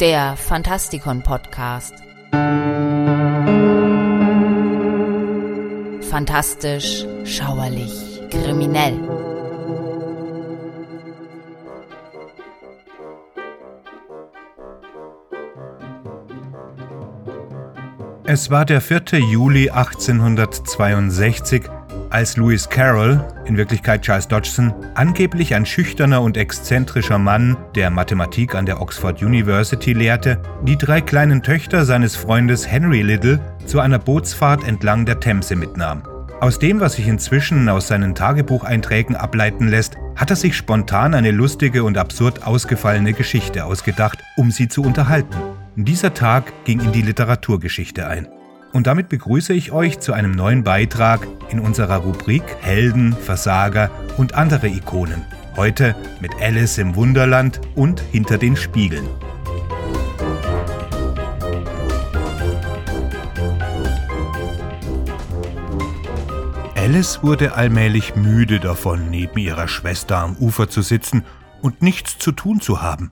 der Fantastikon Podcast. Fantastisch, schauerlich, kriminell. Es war der 4. Juli 1862, als Lewis Carroll, in Wirklichkeit Charles Dodgson, angeblich ein schüchterner und exzentrischer Mann, der Mathematik an der Oxford University lehrte, die drei kleinen Töchter seines Freundes Henry Little zu einer Bootsfahrt entlang der Themse mitnahm. Aus dem, was sich inzwischen aus seinen Tagebucheinträgen ableiten lässt, hat er sich spontan eine lustige und absurd ausgefallene Geschichte ausgedacht, um sie zu unterhalten. Dieser Tag ging in die Literaturgeschichte ein. Und damit begrüße ich euch zu einem neuen Beitrag in unserer Rubrik Helden, Versager und andere Ikonen. Heute mit Alice im Wunderland und hinter den Spiegeln. Alice wurde allmählich müde davon, neben ihrer Schwester am Ufer zu sitzen und nichts zu tun zu haben.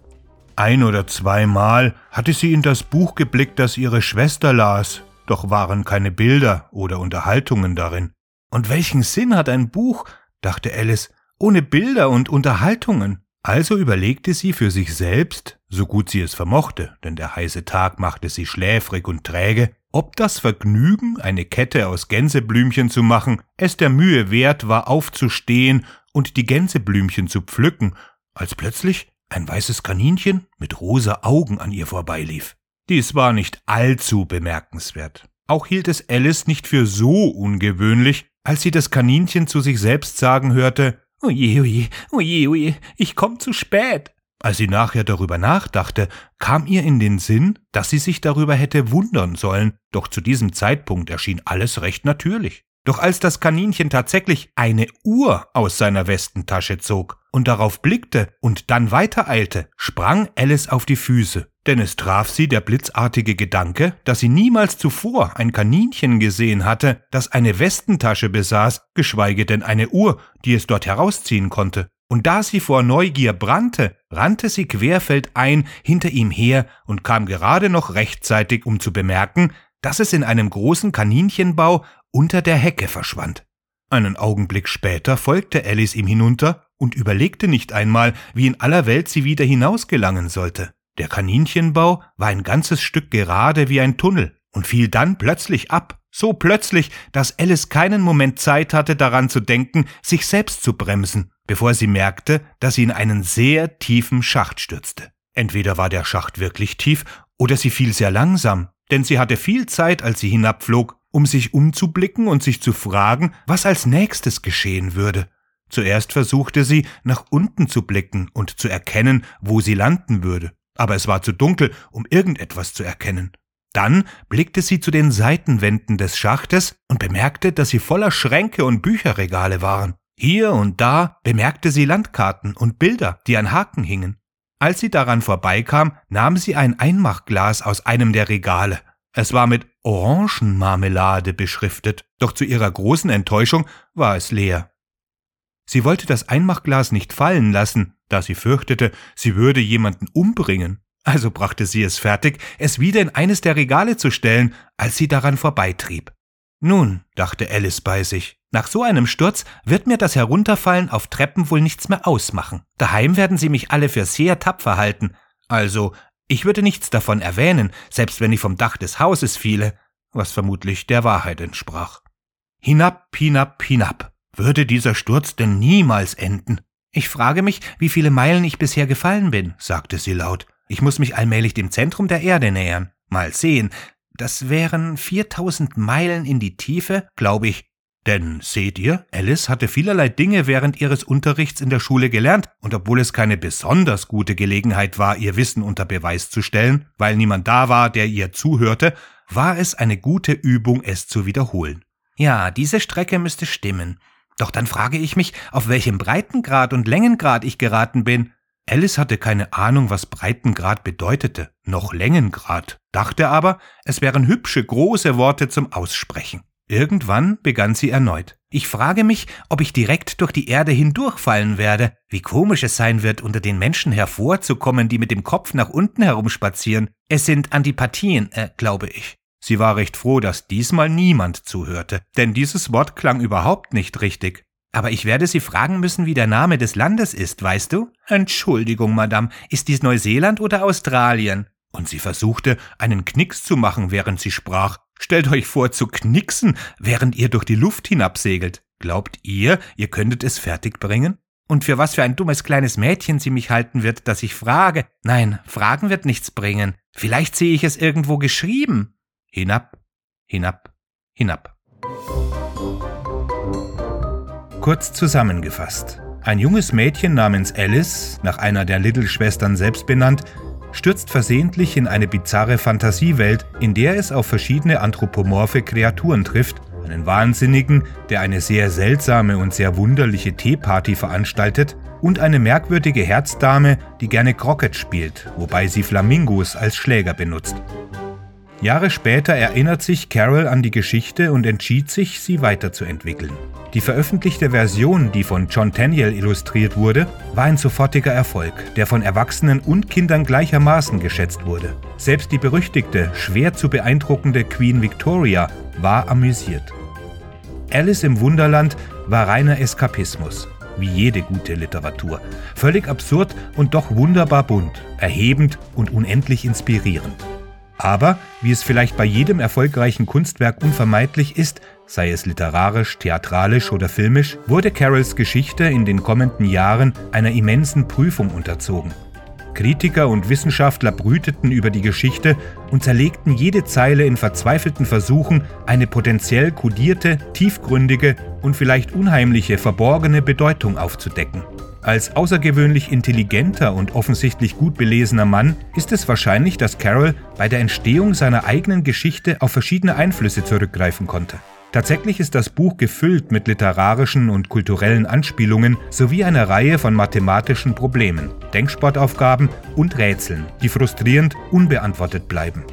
Ein oder zweimal hatte sie in das Buch geblickt, das ihre Schwester las, doch waren keine Bilder oder Unterhaltungen darin. Und welchen Sinn hat ein Buch, dachte Alice, ohne Bilder und Unterhaltungen? Also überlegte sie für sich selbst, so gut sie es vermochte, denn der heiße Tag machte sie schläfrig und träge, ob das Vergnügen, eine Kette aus Gänseblümchen zu machen, es der Mühe wert war, aufzustehen und die Gänseblümchen zu pflücken, als plötzlich ein weißes Kaninchen mit rosa Augen an ihr vorbeilief. Dies war nicht allzu bemerkenswert. Auch hielt es Alice nicht für so ungewöhnlich, als sie das Kaninchen zu sich selbst sagen hörte, Oje, oje, oje, oje, ich komm zu spät. Als sie nachher darüber nachdachte, kam ihr in den Sinn, dass sie sich darüber hätte wundern sollen, doch zu diesem Zeitpunkt erschien alles recht natürlich. Doch als das Kaninchen tatsächlich eine Uhr aus seiner Westentasche zog und darauf blickte und dann weitereilte, sprang Alice auf die Füße, denn es traf sie der blitzartige Gedanke, dass sie niemals zuvor ein Kaninchen gesehen hatte, das eine Westentasche besaß, geschweige denn eine Uhr, die es dort herausziehen konnte. Und da sie vor Neugier brannte, rannte sie querfeldein hinter ihm her und kam gerade noch rechtzeitig, um zu bemerken, dass es in einem großen Kaninchenbau unter der Hecke verschwand. Einen Augenblick später folgte Alice ihm hinunter und überlegte nicht einmal, wie in aller Welt sie wieder hinausgelangen sollte. Der Kaninchenbau war ein ganzes Stück gerade wie ein Tunnel und fiel dann plötzlich ab, so plötzlich, dass Alice keinen Moment Zeit hatte daran zu denken, sich selbst zu bremsen, bevor sie merkte, dass sie in einen sehr tiefen Schacht stürzte. Entweder war der Schacht wirklich tief, oder sie fiel sehr langsam, denn sie hatte viel Zeit, als sie hinabflog, um sich umzublicken und sich zu fragen, was als nächstes geschehen würde. Zuerst versuchte sie, nach unten zu blicken und zu erkennen, wo sie landen würde, aber es war zu dunkel, um irgendetwas zu erkennen. Dann blickte sie zu den Seitenwänden des Schachtes und bemerkte, dass sie voller Schränke und Bücherregale waren. Hier und da bemerkte sie Landkarten und Bilder, die an Haken hingen. Als sie daran vorbeikam, nahm sie ein Einmachglas aus einem der Regale. Es war mit Orangenmarmelade beschriftet, doch zu ihrer großen Enttäuschung war es leer. Sie wollte das Einmachglas nicht fallen lassen, da sie fürchtete, sie würde jemanden umbringen. Also brachte sie es fertig, es wieder in eines der Regale zu stellen, als sie daran vorbeitrieb. Nun, dachte Alice bei sich, nach so einem Sturz wird mir das Herunterfallen auf Treppen wohl nichts mehr ausmachen. Daheim werden sie mich alle für sehr tapfer halten. Also ich würde nichts davon erwähnen, selbst wenn ich vom Dach des Hauses fiele, was vermutlich der Wahrheit entsprach. Hinab, hinab, hinab. Würde dieser Sturz denn niemals enden? Ich frage mich, wie viele Meilen ich bisher gefallen bin, sagte sie laut. Ich muss mich allmählich dem Zentrum der Erde nähern. Mal sehen. Das wären 4000 Meilen in die Tiefe, glaube ich. Denn seht ihr, Alice hatte vielerlei Dinge während ihres Unterrichts in der Schule gelernt, und obwohl es keine besonders gute Gelegenheit war, ihr Wissen unter Beweis zu stellen, weil niemand da war, der ihr zuhörte, war es eine gute Übung, es zu wiederholen. Ja, diese Strecke müsste stimmen. Doch dann frage ich mich, auf welchem Breitengrad und Längengrad ich geraten bin. Alice hatte keine Ahnung, was Breitengrad bedeutete, noch Längengrad, dachte aber, es wären hübsche, große Worte zum Aussprechen. Irgendwann begann sie erneut. Ich frage mich, ob ich direkt durch die Erde hindurchfallen werde. Wie komisch es sein wird, unter den Menschen hervorzukommen, die mit dem Kopf nach unten herumspazieren. Es sind Antipathien, äh, glaube ich. Sie war recht froh, dass diesmal niemand zuhörte, denn dieses Wort klang überhaupt nicht richtig. Aber ich werde Sie fragen müssen, wie der Name des Landes ist, weißt du? Entschuldigung, Madame, ist dies Neuseeland oder Australien? Und sie versuchte, einen Knicks zu machen, während sie sprach. Stellt euch vor, zu knicksen, während ihr durch die Luft hinabsegelt. Glaubt ihr, ihr könntet es fertigbringen? Und für was für ein dummes kleines Mädchen sie mich halten wird, dass ich frage? Nein, Fragen wird nichts bringen. Vielleicht sehe ich es irgendwo geschrieben. Hinab, hinab, hinab. Kurz zusammengefasst. Ein junges Mädchen namens Alice, nach einer der Little-Schwestern selbst benannt, stürzt versehentlich in eine bizarre Fantasiewelt, in der es auf verschiedene anthropomorphe Kreaturen trifft, einen Wahnsinnigen, der eine sehr seltsame und sehr wunderliche Teeparty veranstaltet, und eine merkwürdige Herzdame, die gerne Croquet spielt, wobei sie Flamingos als Schläger benutzt. Jahre später erinnert sich Carol an die Geschichte und entschied sich, sie weiterzuentwickeln. Die veröffentlichte Version, die von John Tenniel illustriert wurde, war ein sofortiger Erfolg, der von Erwachsenen und Kindern gleichermaßen geschätzt wurde. Selbst die berüchtigte, schwer zu beeindruckende Queen Victoria war amüsiert. Alice im Wunderland war reiner Eskapismus, wie jede gute Literatur. Völlig absurd und doch wunderbar bunt, erhebend und unendlich inspirierend. Aber, wie es vielleicht bei jedem erfolgreichen Kunstwerk unvermeidlich ist, sei es literarisch, theatralisch oder filmisch, wurde Carols Geschichte in den kommenden Jahren einer immensen Prüfung unterzogen. Kritiker und Wissenschaftler brüteten über die Geschichte und zerlegten jede Zeile in verzweifelten Versuchen, eine potenziell kodierte, tiefgründige und vielleicht unheimliche verborgene Bedeutung aufzudecken. Als außergewöhnlich intelligenter und offensichtlich gut belesener Mann ist es wahrscheinlich, dass Carroll bei der Entstehung seiner eigenen Geschichte auf verschiedene Einflüsse zurückgreifen konnte. Tatsächlich ist das Buch gefüllt mit literarischen und kulturellen Anspielungen sowie einer Reihe von mathematischen Problemen, Denksportaufgaben und Rätseln, die frustrierend unbeantwortet bleiben.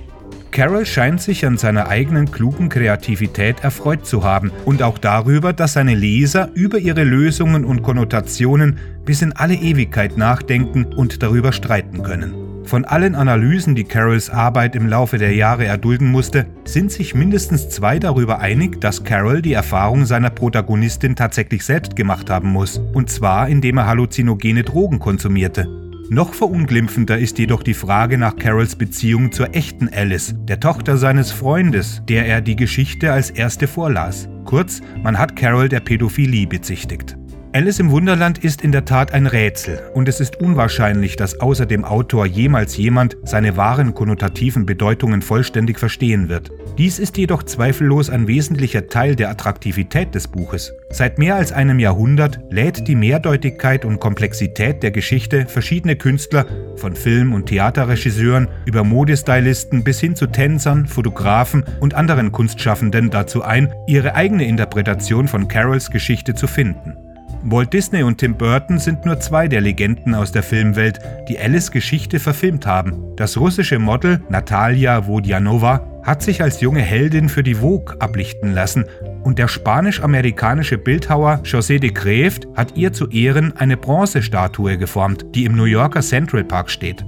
Carroll scheint sich an seiner eigenen klugen Kreativität erfreut zu haben und auch darüber, dass seine Leser über ihre Lösungen und Konnotationen bis in alle Ewigkeit nachdenken und darüber streiten können. Von allen Analysen, die Carrolls Arbeit im Laufe der Jahre erdulden musste, sind sich mindestens zwei darüber einig, dass Carroll die Erfahrung seiner Protagonistin tatsächlich selbst gemacht haben muss, und zwar indem er halluzinogene Drogen konsumierte. Noch verunglimpfender ist jedoch die Frage nach Carols Beziehung zur echten Alice, der Tochter seines Freundes, der er die Geschichte als erste vorlas. Kurz, man hat Carol der Pädophilie bezichtigt. Alice im Wunderland ist in der Tat ein Rätsel und es ist unwahrscheinlich, dass außer dem Autor jemals jemand seine wahren konnotativen Bedeutungen vollständig verstehen wird. Dies ist jedoch zweifellos ein wesentlicher Teil der Attraktivität des Buches. Seit mehr als einem Jahrhundert lädt die Mehrdeutigkeit und Komplexität der Geschichte verschiedene Künstler, von Film- und Theaterregisseuren über Modestylisten bis hin zu Tänzern, Fotografen und anderen Kunstschaffenden dazu ein, ihre eigene Interpretation von Carols Geschichte zu finden. Walt Disney und Tim Burton sind nur zwei der Legenden aus der Filmwelt, die Alice Geschichte verfilmt haben. Das russische Model Natalia Vodjanova hat sich als junge Heldin für die Vogue ablichten lassen und der spanisch-amerikanische Bildhauer José de Kreft hat ihr zu Ehren eine Bronzestatue geformt, die im New Yorker Central Park steht.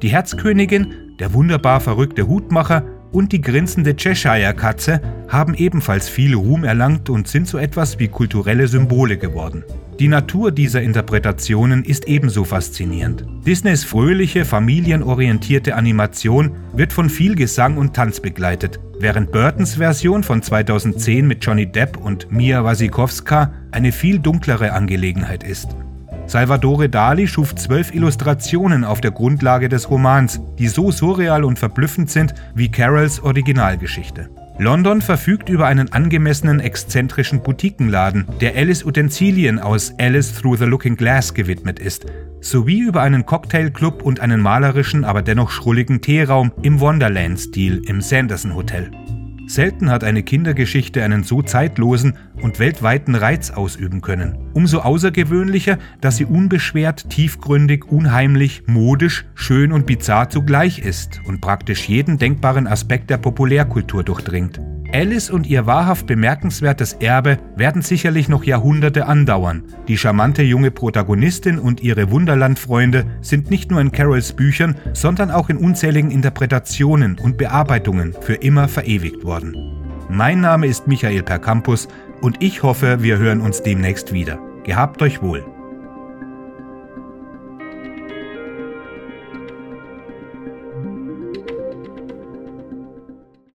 Die Herzkönigin, der wunderbar verrückte Hutmacher und die grinsende Cheshire-Katze haben ebenfalls viel Ruhm erlangt und sind so etwas wie kulturelle Symbole geworden. Die Natur dieser Interpretationen ist ebenso faszinierend. Disneys fröhliche, familienorientierte Animation wird von viel Gesang und Tanz begleitet, während Burtons Version von 2010 mit Johnny Depp und Mia Wasikowska eine viel dunklere Angelegenheit ist. Salvatore Dali schuf zwölf Illustrationen auf der Grundlage des Romans, die so surreal und verblüffend sind wie Carols Originalgeschichte. London verfügt über einen angemessenen exzentrischen Boutiquenladen, der Alice Utensilien aus Alice Through the Looking Glass gewidmet ist, sowie über einen Cocktailclub und einen malerischen, aber dennoch schrulligen Teeraum im Wonderland-Stil im Sanderson Hotel. Selten hat eine Kindergeschichte einen so zeitlosen und weltweiten Reiz ausüben können. Umso außergewöhnlicher, dass sie unbeschwert, tiefgründig, unheimlich, modisch, schön und bizarr zugleich ist und praktisch jeden denkbaren Aspekt der Populärkultur durchdringt. Alice und ihr wahrhaft bemerkenswertes Erbe werden sicherlich noch Jahrhunderte andauern. Die charmante junge Protagonistin und ihre Wunderlandfreunde sind nicht nur in Carols Büchern, sondern auch in unzähligen Interpretationen und Bearbeitungen für immer verewigt worden. Mein Name ist Michael Percampus und ich hoffe, wir hören uns demnächst wieder. Gehabt euch wohl.